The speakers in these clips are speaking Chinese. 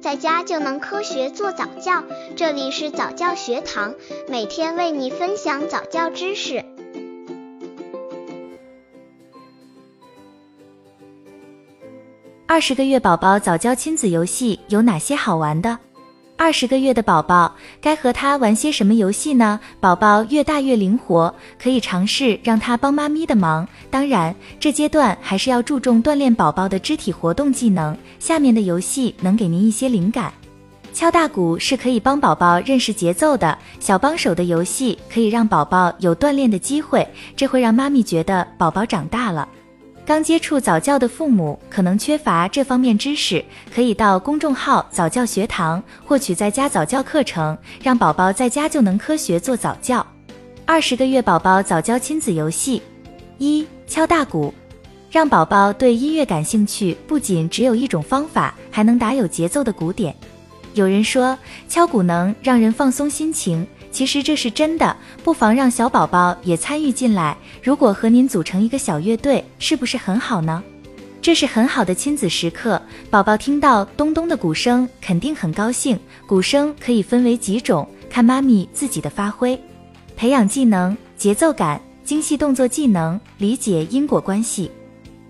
在家就能科学做早教。这里是早教学堂，每天为你分享早教知识。二十个月宝宝早教亲子游戏有哪些好玩的？二十个月的宝宝该和他玩些什么游戏呢？宝宝越大越灵活，可以尝试让他帮妈咪的忙。当然，这阶段还是要注重锻炼宝宝的肢体活动技能。下面的游戏能给您一些灵感。敲大鼓是可以帮宝宝认识节奏的，小帮手的游戏可以让宝宝有锻炼的机会，这会让妈咪觉得宝宝长大了。刚接触早教的父母可能缺乏这方面知识，可以到公众号早教学堂获取在家早教课程，让宝宝在家就能科学做早教。二十个月宝宝早教亲子游戏：一、敲大鼓，让宝宝对音乐感兴趣，不仅只有一种方法，还能打有节奏的鼓点。有人说敲鼓能让人放松心情。其实这是真的，不妨让小宝宝也参与进来。如果和您组成一个小乐队，是不是很好呢？这是很好的亲子时刻，宝宝听到咚咚的鼓声，肯定很高兴。鼓声可以分为几种，看妈咪自己的发挥。培养技能、节奏感、精细动作技能、理解因果关系。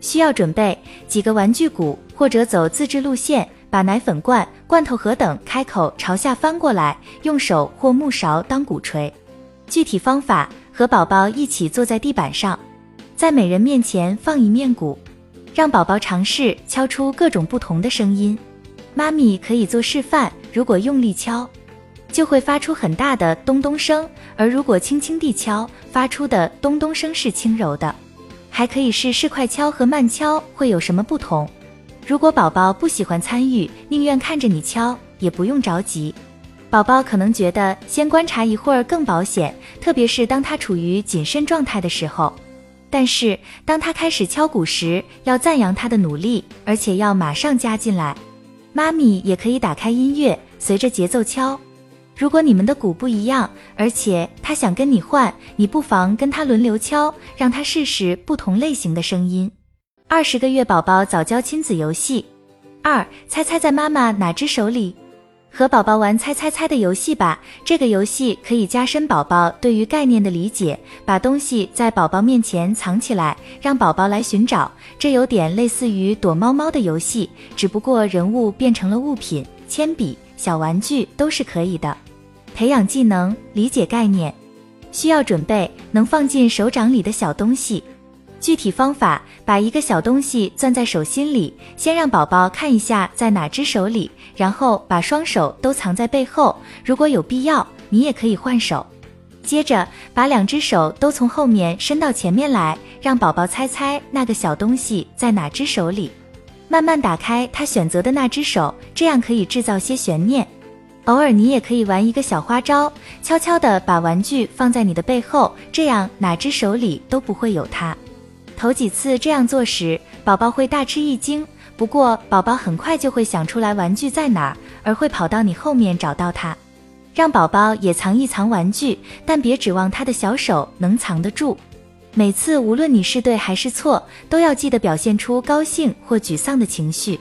需要准备几个玩具鼓，或者走自制路线。把奶粉罐、罐头盒等开口朝下翻过来，用手或木勺当鼓槌。具体方法：和宝宝一起坐在地板上，在每人面前放一面鼓，让宝宝尝试敲出各种不同的声音。妈咪可以做示范，如果用力敲，就会发出很大的咚咚声；而如果轻轻地敲，发出的咚咚声是轻柔的。还可以试试快敲和慢敲会有什么不同。如果宝宝不喜欢参与，宁愿看着你敲，也不用着急。宝宝可能觉得先观察一会儿更保险，特别是当他处于谨慎状态的时候。但是当他开始敲鼓时，要赞扬他的努力，而且要马上加进来。妈咪也可以打开音乐，随着节奏敲。如果你们的鼓不一样，而且他想跟你换，你不妨跟他轮流敲，让他试试不同类型的声音。二十个月宝宝早教亲子游戏二，猜猜在妈妈哪只手里？和宝宝玩猜猜猜的游戏吧。这个游戏可以加深宝宝对于概念的理解。把东西在宝宝面前藏起来，让宝宝来寻找。这有点类似于躲猫猫的游戏，只不过人物变成了物品，铅笔、小玩具都是可以的。培养技能，理解概念。需要准备能放进手掌里的小东西。具体方法：把一个小东西攥在手心里，先让宝宝看一下在哪只手里，然后把双手都藏在背后。如果有必要，你也可以换手。接着把两只手都从后面伸到前面来，让宝宝猜猜那个小东西在哪只手里。慢慢打开他选择的那只手，这样可以制造些悬念。偶尔你也可以玩一个小花招，悄悄地把玩具放在你的背后，这样哪只手里都不会有它。头几次这样做时，宝宝会大吃一惊。不过，宝宝很快就会想出来玩具在哪儿，而会跑到你后面找到它。让宝宝也藏一藏玩具，但别指望他的小手能藏得住。每次无论你是对还是错，都要记得表现出高兴或沮丧的情绪。